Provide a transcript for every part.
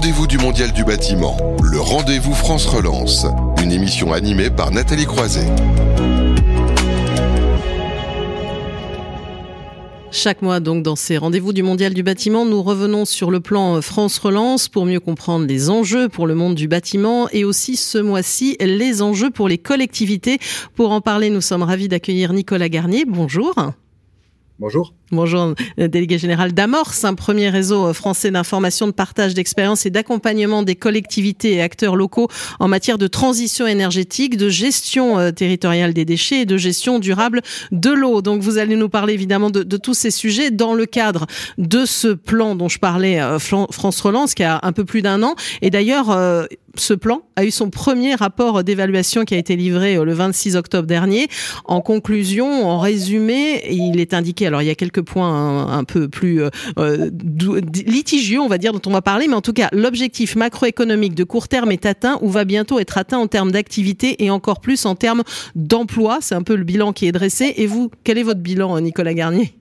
rendez-vous du Mondial du bâtiment, le rendez-vous France Relance, une émission animée par Nathalie Croiset. Chaque mois, donc, dans ces rendez-vous du Mondial du bâtiment, nous revenons sur le plan euh, France Relance pour mieux comprendre les enjeux pour le monde du bâtiment et aussi ce mois-ci les enjeux pour les collectivités. Pour en parler, nous sommes ravis d'accueillir Nicolas Garnier. Bonjour. Bonjour. Bonjour, euh, délégué général d'Amorce, un premier réseau euh, français d'information, de partage d'expérience et d'accompagnement des collectivités et acteurs locaux en matière de transition énergétique, de gestion euh, territoriale des déchets et de gestion durable de l'eau. Donc vous allez nous parler évidemment de, de, tous ces sujets dans le cadre de ce plan dont je parlais, France Relance, qui a un peu plus d'un an. Et d'ailleurs, ce plan a eu son premier rapport d'évaluation qui a été livré le 26 octobre dernier. En conclusion, en résumé, il est indiqué, alors il y a quelques points un, peu plus euh, euh, litigieux, on va dire, dont on va parler, mais en tout cas, l'objectif macroéconomique de court terme est atteint ou va bientôt être atteint en termes d'activité et encore plus en termes d'emploi. C'est un peu le bilan qui est dressé. Et vous, quel est votre bilan, Nicolas Garnier?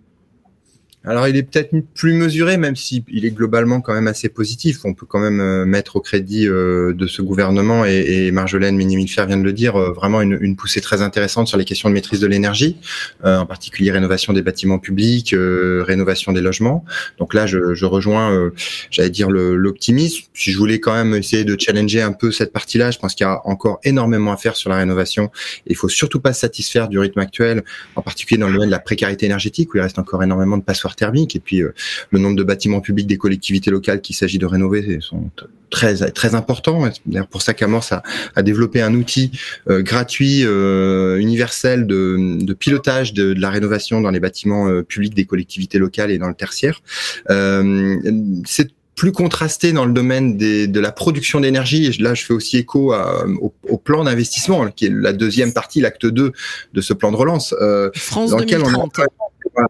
Alors il est peut-être plus mesuré, même s'il est globalement quand même assez positif. On peut quand même euh, mettre au crédit euh, de ce gouvernement, et, et Marjolaine Minimilfer vient de le dire, euh, vraiment une, une, poussée très intéressante sur les questions de maîtrise de l'énergie, en particulier rénovation des bâtiments publics, rénovation des logements. Donc là, je, je rejoins, j'allais dire, l'optimisme. Si je voulais quand même essayer de challenger un peu cette partie-là, je pense qu'il y a encore énormément à faire sur la rénovation. Il faut surtout pas se satisfaire du rythme actuel, en particulier dans le domaine de la précarité énergétique, où il reste encore énormément de passoires thermique et puis euh, le nombre de bâtiments publics des collectivités locales qu'il s'agit de rénover sont très très importants. C'est pour ça qu'Amorce a, a, développé un outil euh, gratuit, euh, universel de, de pilotage de, de, la rénovation dans les bâtiments publics des collectivités locales et dans le tertiaire. c'est plus contrasté dans le domaine des, de la production d'énergie. Et là, je fais aussi écho à, au, au, plan d'investissement, qui est la deuxième partie, l'acte 2 de ce plan de relance, euh, France dans lequel on a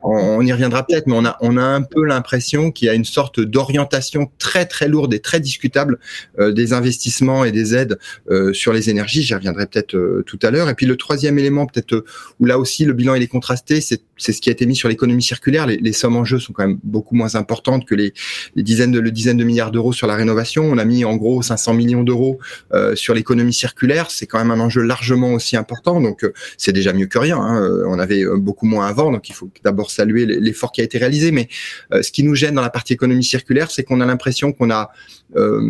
on y reviendra peut-être, mais on a, on a un peu l'impression qu'il y a une sorte d'orientation très très lourde et très discutable euh, des investissements et des aides euh, sur les énergies. J'y reviendrai peut-être euh, tout à l'heure. Et puis le troisième élément, peut-être où là aussi le bilan il est contrasté, c'est c'est ce qui a été mis sur l'économie circulaire. Les, sommes en jeu sont quand même beaucoup moins importantes que les, dizaines de le de milliards d'euros sur la rénovation. On a mis en gros 500 millions d'euros sur l'économie circulaire. C'est quand même un enjeu largement aussi important. Donc c'est déjà mieux que rien. Hein. On avait beaucoup moins avant, donc il faut d'abord saluer l'effort qui a été réalisé, mais euh, ce qui nous gêne dans la partie économie circulaire, c'est qu'on a l'impression qu'on a euh,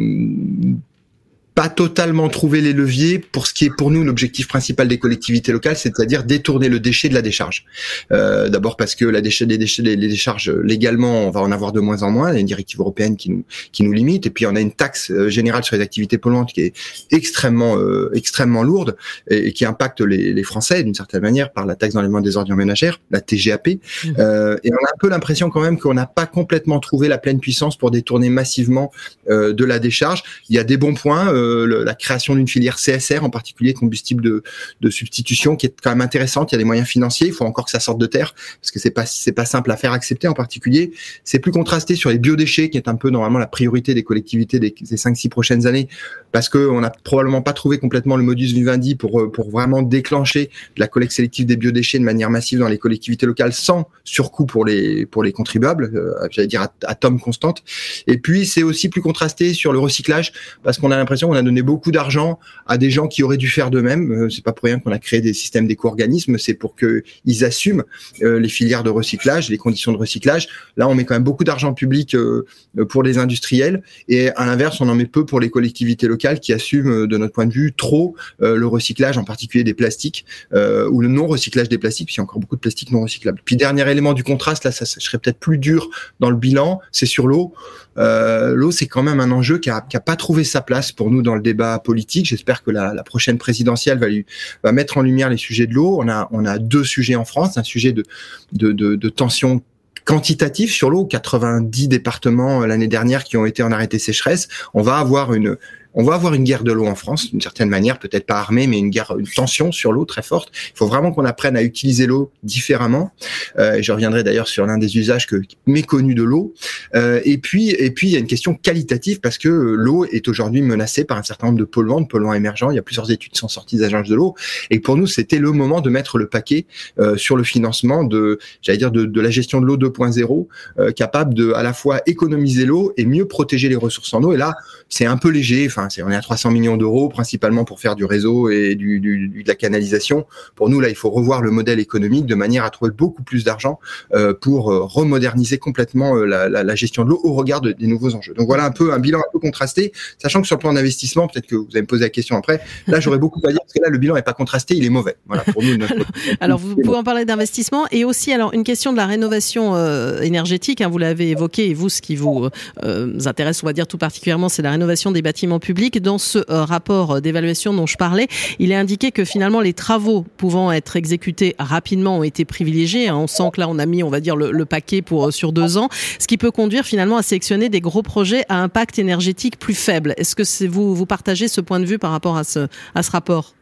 pas totalement trouvé les leviers pour ce qui est pour nous l'objectif principal des collectivités locales, c'est-à-dire détourner le déchet de la décharge. Euh, D'abord parce que la déchet, les, déchets, les, décharges légalement, on va en avoir de moins en moins. Il y a une directive européenne qui nous qui nous limite, et puis on a une taxe euh, générale sur les activités polluantes qui est extrêmement euh, extrêmement lourde et, qui impacte les, les Français d'une certaine manière par la taxe d'enlèvement des ordures ménagères, la TGAP. Mmh. Euh, et on a un peu l'impression quand même qu'on n'a pas complètement trouvé la pleine puissance pour détourner massivement de la décharge. Il y a des bons points la création d'une filière CSR, en particulier combustible de, substitution, qui est quand même intéressante. Il y a des moyens financiers. Il faut encore que ça sorte de terre parce que c'est pas c'est pas simple à faire accepter. En particulier, c'est plus contrasté sur les biodéchets, qui est un peu normalement la priorité des collectivités des, des 5-6 prochaines années, parce que on n'a probablement pas trouvé complètement le modus vivendi pour pour vraiment déclencher la collecte sélective des biodéchets de manière massive dans les collectivités locales sans surcoût pour les pour les contribuables. Euh, J'allais dire à, à tome constante. Et puis c'est aussi plus contrasté sur le recyclage parce qu'on a l'impression qu'on a donné beaucoup d'argent à des gens qui auraient dû faire de même. Euh, c'est pas pour rien qu'on a créé des systèmes d'éco-organismes, c'est pour que ils assument euh, les filières de recyclage, les conditions de recyclage. Là, on met quand même beaucoup d'argent public euh, pour les industriels et à l'inverse, on en met peu pour les collectivités locales qui assument, de notre point de vue, trop le recyclage, en particulier des plastiques ou le non-recyclage des plastiques, puisqu'il y a encore beaucoup de plastiques non recyclables. Puis dernier élément du contraste, là, ça, serait peut-être plus dur dans le bilan, c'est sur l'eau. l'eau, c'est quand même un enjeu qui a, qui a pas trouvé sa place pour nous dans le débat politique. J'espère que la, prochaine présidentielle va, mettre en lumière les sujets de l'eau. On a, deux sujets en France, un sujet de, tension quantitatif sur l'eau, 90 départements euh, l'année dernière qui ont été en arrêté sécheresse, on va avoir une, on va avoir une guerre de l'eau en France, d'une certaine manière, peut-être pas armée, mais une guerre, une tension sur l'eau très forte. Il faut vraiment qu'on apprenne à utiliser l'eau différemment. Euh, je reviendrai d'ailleurs sur l'un des usages que méconnus de l'eau. Euh, et puis, et puis, il y a une question qualitative parce que l'eau est aujourd'hui menacée par un certain nombre de polluants, de polluants émergents. Il y a plusieurs études qui sont sorties des agences de l'eau. Et pour nous, c'était le moment de mettre le paquet euh, sur le financement de, j'allais dire, de, la gestion de l'eau 2.0, euh, capable de à la fois économiser l'eau et mieux protéger les ressources en eau. Et là, c'est un peu léger. On est à 300 millions d'euros, principalement pour faire du réseau et du, de la canalisation. Pour nous, là, il faut revoir le modèle économique de manière à trouver beaucoup plus d'argent euh, pour euh, remoderniser complètement euh, la, gestion de l'eau au regard de, des nouveaux enjeux. Donc voilà un peu un bilan un peu contrasté, sachant que sur le plan d'investissement, peut-être que vous allez me poser la question après. Là, j'aurais beaucoup à dire parce que là, le bilan n'est pas contrasté, il est mauvais. Voilà, pour nous. Notre... alors, vous pouvez en parler d'investissement et aussi alors une question de la rénovation énergétique. Hein, vous l'avez évoqué et vous, ce qui vous intéresse, on va dire tout particulièrement, c'est la rénovation des bâtiments publics. Dans ce euh, rapport d'évaluation dont je parlais, il est indiqué que finalement les travaux pouvant être exécutés rapidement ont été privilégiés. Hein. On sent que là, on a mis, on va dire, le, paquet pour sur deux ans, ce qui peut conduire finalement à sélectionner des gros projets à impact énergétique plus faible. Est-ce que vous vous partagez ce point de vue par rapport à ce rapport? euh,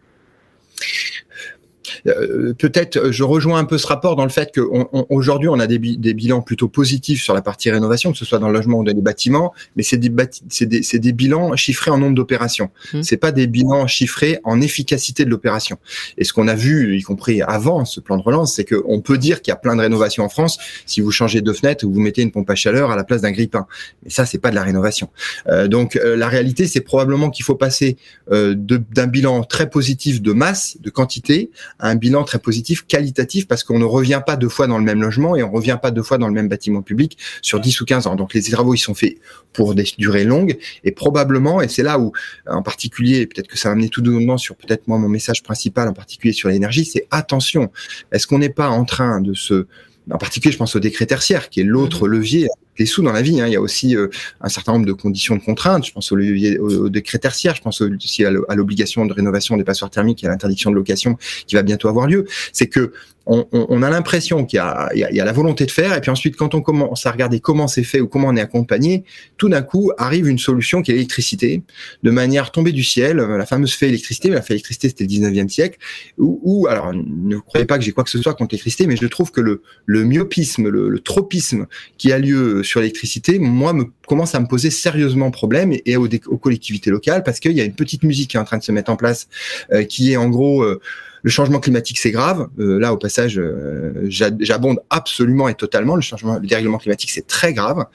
peut-être je rejoins un peu ce rapport dans le fait qu'aujourd'hui on, on, a des, des, bilans plutôt positifs sur la partie rénovation, que ce soit dans le logement ou dans les bâtiments, mais c'est des, des, des, bilans chiffrés en nombre d'opérations. Mmh. C'est pas des bilans chiffrés en efficacité de l'opération. Et ce qu'on a vu, y compris avant ce plan de relance, c'est qu'on peut dire qu'il y a plein de rénovations en France si vous changez deux fenêtres ou vous mettez une pompe à chaleur à la place d'un grille-pain. Mais ça, c'est pas de la rénovation. Euh, donc euh, la réalité, c'est probablement qu'il faut passer euh, d'un bilan très positif de masse, de quantité, à un bilan très positif, qualitatif, parce qu'on ne revient pas deux fois dans le même logement et on revient pas deux fois dans le même bâtiment public sur 10 ou 15 ans. Donc les travaux, ils sont faits pour des durées longues et probablement, et c'est là où, en particulier, peut-être que ça va amener tout doucement sur peut-être moi mon message principal, en particulier sur l'énergie, c'est attention. Est-ce qu'on n'est pas en train de se en particulier, je pense au décret tertiaire, qui est l'autre mmh. levier les sous dans la vie. Hein. Il y a aussi euh, un certain nombre de conditions de contraintes. Je pense au, au, au décret tertiaire, je pense aussi à l'obligation de rénovation des passoires thermiques et à l'interdiction de location qui va bientôt avoir lieu. C'est que on, on, a l'impression qu'il y, y, y a, la volonté de faire, et puis ensuite, quand on commence à regarder comment c'est fait ou comment on est accompagné, tout d'un coup arrive une solution qui est l'électricité, de manière tombée du ciel, la fameuse fait électricité, mais la fait électricité c'était le 19e siècle, où, alors ne croyez pas que j'ai quoi que ce soit contre l'électricité, mais je trouve que le, le myopisme, le, le tropisme qui a lieu sur l'électricité, moi, me commence à me poser sérieusement problème et, aux, collectivités locales parce qu'il y a une petite musique qui est en train de se mettre en place, euh, qui est en gros euh, le changement climatique, c'est grave. Euh, là, au passage, euh, j'abonde absolument et totalement. Le changement, le dérèglement climatique, c'est très grave.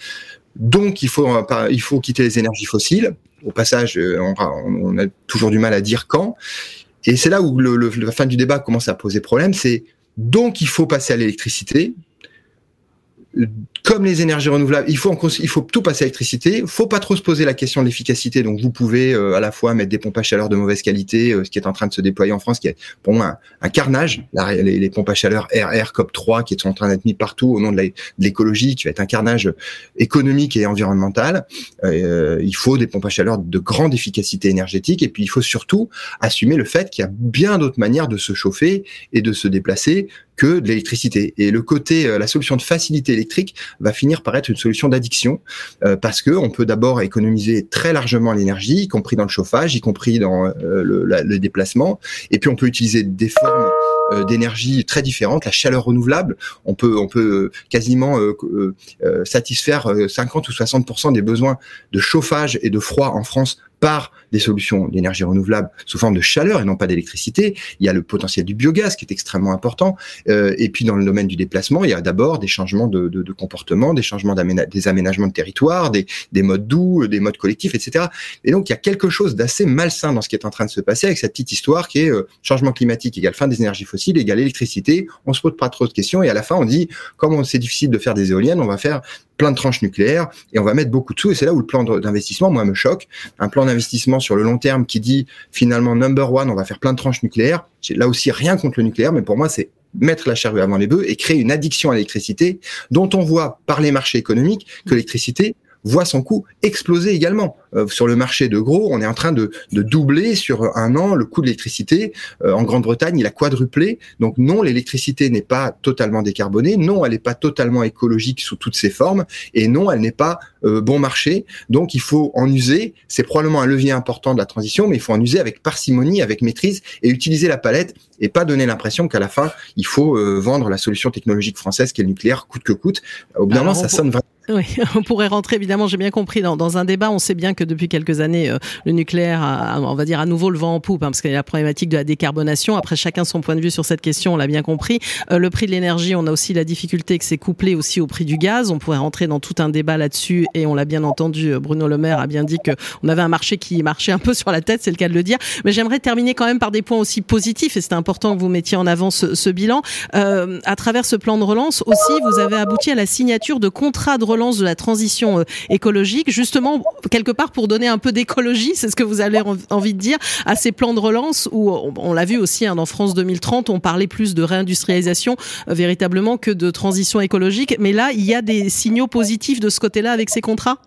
Donc, il faut, faut quitter les énergies fossiles. Au passage, on, a toujours du mal à dire quand. Et c'est là où la fin du débat commence à poser problème. C'est donc il faut passer à l'électricité comme les énergies renouvelables, il faut, il faut tout passer à l'électricité. Faut pas trop se poser la question de l'efficacité. Donc, vous pouvez euh, à la fois mettre des pompes à chaleur de mauvaise qualité, euh, ce qui est en train de se déployer en France, qui est pour moi un, carnage. Les, pompes à chaleur RR COP3 qui sont en train d'être mis partout au nom de l'écologie, qui va être un carnage économique et environnemental. Euh, il faut des pompes à chaleur de grande efficacité énergétique. Et puis, il faut surtout assumer le fait qu'il y a bien d'autres manières de se chauffer et de se déplacer que de l'électricité. Et le côté, la solution de facilité électrique va finir par être une solution d'addiction euh, parce que on peut d'abord économiser très largement l'énergie, y compris dans le chauffage, y compris dans euh, le, la, le, déplacement, et puis on peut utiliser des formes euh, d'énergie très différentes. La chaleur renouvelable, on peut on peut quasiment satisfaire 50 ou 60 des besoins de chauffage et de froid en France par des solutions d'énergie renouvelable sous forme de chaleur et non pas d'électricité. Il y a le potentiel du biogaz qui est extrêmement important. Euh, et puis dans le domaine du déplacement, il y a d'abord des changements de, comportement, des changements des aménagements de territoire, des, des, modes doux, des modes collectifs, etc. Et donc il y a quelque chose d'assez malsain dans ce qui est en train de se passer avec cette petite histoire qui est euh, changement climatique égale fin des énergies fossiles égale électricité. On se pose pas trop de questions et à la fin on dit comme c'est difficile de faire des éoliennes, on va faire plein de tranches nucléaires et on va mettre beaucoup de sous. Et c'est là où le plan d'investissement, moi, me choque. Un plan d'investissement sur le long terme qui dit finalement number one, on va faire plein de tranches nucléaires. Là aussi rien contre le nucléaire, mais pour moi, c'est mettre la charrue avant les bœufs et créer une addiction à l'électricité dont on voit par les marchés économiques que l'électricité voit son coût exploser également. Euh, sur le marché de gros, on est en train de, de doubler sur un an le coût de l'électricité. Euh, en Grande-Bretagne, il a quadruplé. Donc non, l'électricité n'est pas totalement décarbonée. Non, elle n'est pas totalement écologique sous toutes ses formes. Et non, elle n'est pas euh, bon marché. Donc il faut en user. C'est probablement un levier important de la transition, mais il faut en user avec parcimonie, avec maîtrise et utiliser la palette et pas donner l'impression qu'à la fin, il faut vendre la solution technologique française qui est le nucléaire coûte que coûte. Au bout d'un moment, ça sonne vraiment oui, on pourrait rentrer évidemment, j'ai bien compris, dans, dans, un débat. On sait bien que depuis quelques années, euh, le nucléaire a, on va dire, à nouveau le vent en poupe, hein, parce qu'il y a la problématique de la décarbonation. Après, chacun son point de vue sur cette question, on l'a bien compris. Euh, le prix de l'énergie, on a aussi la difficulté que c'est couplé aussi au prix du gaz. On pourrait rentrer dans tout un débat là-dessus, et on l'a bien entendu. Euh, Bruno Le Maire a bien dit que on avait un marché qui marchait un peu sur la tête, c'est le cas de le dire. Mais j'aimerais terminer quand même par des points aussi positifs, et c'est important que vous mettiez en avant ce, ce bilan. Euh, à travers ce plan de relance aussi, vous avez abouti à la signature de contrats de de la transition euh, écologique, justement quelque part pour donner un peu d'écologie, c'est ce que vous avez envie de dire, à ces plans de relance où on, l'a vu aussi hein, dans France 2030, on parlait plus de réindustrialisation euh, véritablement que de transition écologique. Mais là, il y a des signaux positifs de ce côté-là avec ces contrats?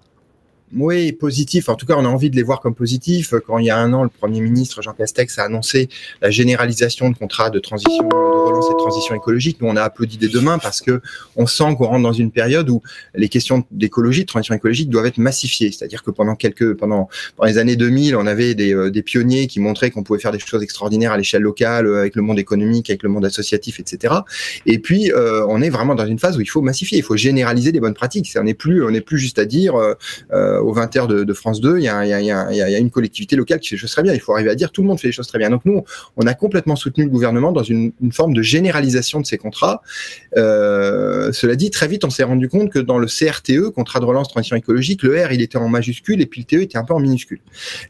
Oui, positif. En tout cas, on a envie de les voir comme positifs. Quand il y a un an, le Premier ministre Jean Castex a annoncé la généralisation de contrats de transition, de relance et de transition écologique, nous on a applaudi des deux mains parce que on sent qu'on rentre dans une période où les questions d'écologie, de transition écologique doivent être massifiées. C'est-à-dire que pendant quelques, pendant, pendant les années 2000, on avait des, euh, des pionniers qui montraient qu'on pouvait faire des choses extraordinaires à l'échelle locale, euh, avec le monde économique, avec le monde associatif, etc. Et puis, euh, on est vraiment dans une phase où il faut massifier, il faut généraliser des bonnes pratiques. On n'est plus, on n'est plus juste à dire aux 20h de, France 2, il y, a, une collectivité locale qui fait les choses très bien. Il faut arriver à dire tout le monde fait les choses très bien. Donc nous, on a complètement soutenu le gouvernement dans une, forme de généralisation de ces contrats. Euh, cela dit, très vite, on s'est rendu compte que dans le CRTE, contrat de relance transition écologique, le R, il était en majuscule et puis le TE était un peu en minuscule.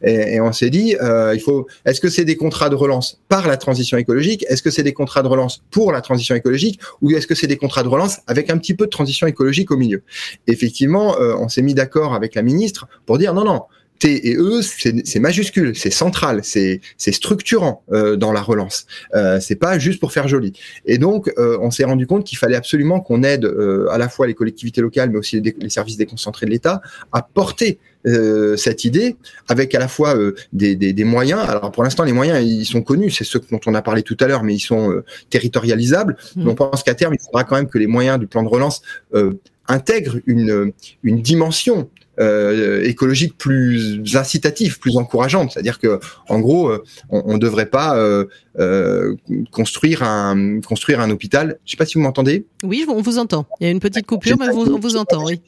Et, on s'est dit, euh, il faut, est-ce que c'est des contrats de relance par la transition écologique? Est-ce que c'est des contrats de relance pour la transition écologique? Ou est-ce que c'est des contrats de relance avec un petit peu de transition écologique au milieu? Effectivement, euh, on s'est mis d'accord avec la ministre pour dire non, non, T et E, c'est majuscule, c'est central, c'est structurant euh, dans la relance. Euh, c'est pas juste pour faire joli. Et donc, euh, on s'est rendu compte qu'il fallait absolument qu'on aide euh, à la fois les collectivités locales, mais aussi les, les services déconcentrés de l'État, à porter cette idée avec à la fois des, des, des, moyens. Alors pour l'instant, les moyens ils sont connus, c'est ceux dont on a parlé tout à l'heure, mais ils sont territorialisables. Mmh. on pense qu'à terme, il faudra quand même que les moyens du plan de relance intègrent une, une dimension euh, écologique plus incitative, plus encourageante. C'est-à-dire que, en gros, euh, on ne devrait pas euh, euh, construire un construire un hôpital. Je sais pas si vous m'entendez. Oui, on vous entend. Il y a une petite coupure, mais on vous entend. Oui.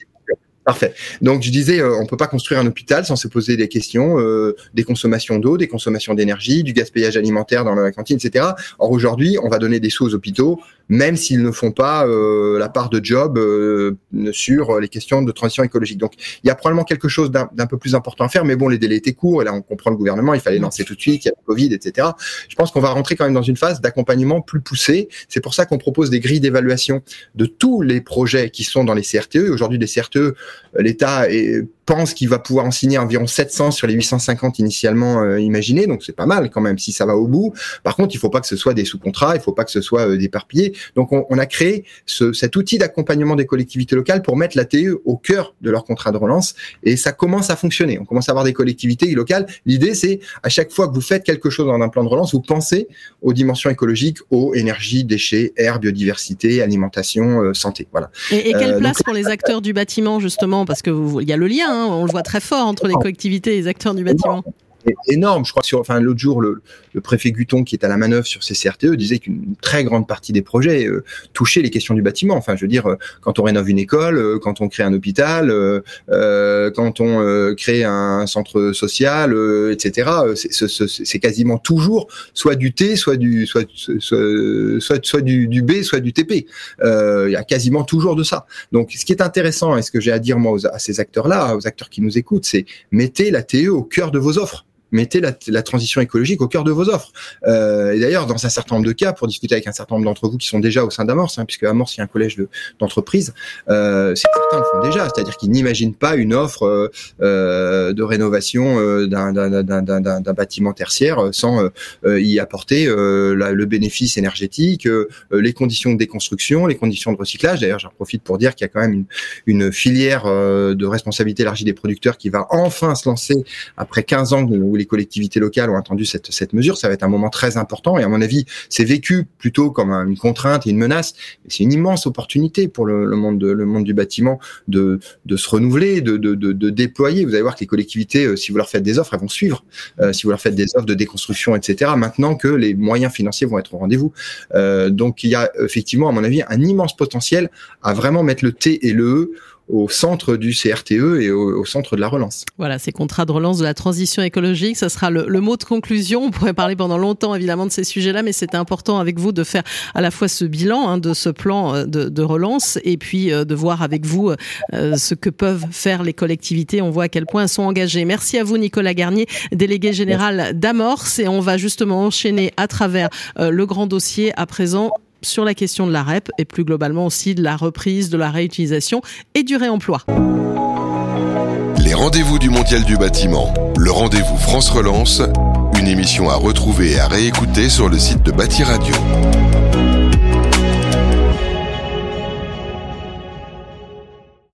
Parfait. Donc je disais, euh, on peut pas construire un hôpital sans se poser des questions euh, des consommations d'eau, des consommations d'énergie, du gaspillage alimentaire dans la cantine, etc. Or aujourd'hui, on va donner des sous aux hôpitaux, même s'ils ne font pas euh, la part de job euh, sur les questions de transition écologique. Donc il y a probablement quelque chose d'un peu plus important à faire, mais bon, les délais étaient courts, et là on comprend le gouvernement, il fallait lancer tout de suite, il y a le Covid, etc. Je pense qu'on va rentrer quand même dans une phase d'accompagnement plus poussée. C'est pour ça qu'on propose des grilles d'évaluation de tous les projets qui sont dans les CRTE. Aujourd'hui, les CRTE, l'État pense qu'il va pouvoir en signer environ 700 sur les 850 initialement euh, imaginés, donc c'est pas mal quand même si ça va au bout. Par contre, il faut pas que ce soit des sous-contrats, il faut pas que ce soit euh, déparpillé. Donc on, on, a créé ce, cet outil d'accompagnement des collectivités locales pour mettre la TE au cœur de leur contrat de relance et ça commence à fonctionner. On commence à avoir des collectivités locales. L'idée c'est à chaque fois que vous faites quelque chose dans un plan de relance, vous pensez aux dimensions écologiques, eau, énergie, déchets, air, biodiversité, alimentation, euh, santé. Voilà. Et, et quelle euh, place donc, pour les acteurs du bâtiment justement parce que il y a le lien Hein, on le voit très fort entre les collectivités et les acteurs du bâtiment énorme. Je crois sur, enfin, l'autre jour, le, le, préfet Guton, qui est à la manœuvre sur ces CRTE, disait qu'une très grande partie des projets euh, touchaient les questions du bâtiment. Enfin, je veux dire, euh, quand on rénove une école, euh, quand on crée un hôpital, euh, euh quand on crée un centre social, etc. C'est quasiment toujours soit du T, soit du, soit, soit, soit, du, B, soit du TP. Il y a quasiment toujours de ça. Donc, ce qui est intéressant et ce que j'ai à dire moi aux, à ces acteurs-là, aux acteurs qui nous écoutent, c'est mettez la TE au cœur de vos offres mettez la, la, transition écologique au cœur de vos offres. Euh, et d'ailleurs, dans un certain nombre de cas, pour discuter avec un certain nombre d'entre vous qui sont déjà au sein d'Amorce, hein, puisque Amorce, a un collège d'entreprises, euh, certains le font déjà, c'est-à-dire qu'ils n'imaginent pas une offre euh, euh de rénovation euh, d'un bâtiment tertiaire sans euh, y apporter la, le bénéfice énergétique, les conditions de déconstruction, les conditions de recyclage. D'ailleurs, j'en profite pour dire qu'il y a quand même une, une filière de responsabilité élargie des producteurs qui va enfin se lancer après 15 ans où les collectivités locales ont attendu cette, cette mesure. Ça va être un moment très important et à mon avis, c'est vécu plutôt comme une contrainte et une menace. C'est une immense opportunité pour le, le, monde, de, le monde du bâtiment de, de se renouveler, de, de, de, déployer. Vous allez voir que les collectivités, euh, si vous leur faites des offres, elles vont suivre. Euh, si vous leur faites des offres de déconstruction, etc. Maintenant que les moyens financiers vont être au rendez-vous. Euh, donc il y a effectivement, à mon avis, un immense potentiel à vraiment mettre le T et le E au centre du CRTE et au, centre de la relance. Voilà, ces contrats de relance de la transition écologique, ça sera le, le mot de conclusion. On pourrait parler pendant longtemps évidemment de ces sujets-là, mais c'était important avec vous de faire à la fois ce bilan hein, de ce plan euh, de, de, relance et puis euh, de voir avec vous euh, ce que peuvent faire les collectivités. On voit à quel point elles sont engagées. Merci à vous Nicolas Garnier, délégué général d'Amorce, et on va justement enchaîner à travers le grand dossier à présent sur la question de la REP et plus globalement aussi de la reprise, de la réutilisation et du réemploi. Les rendez-vous du Mondial du bâtiment, le rendez-vous France Relance, une émission à retrouver et à réécouter sur le site de Bâti Radio.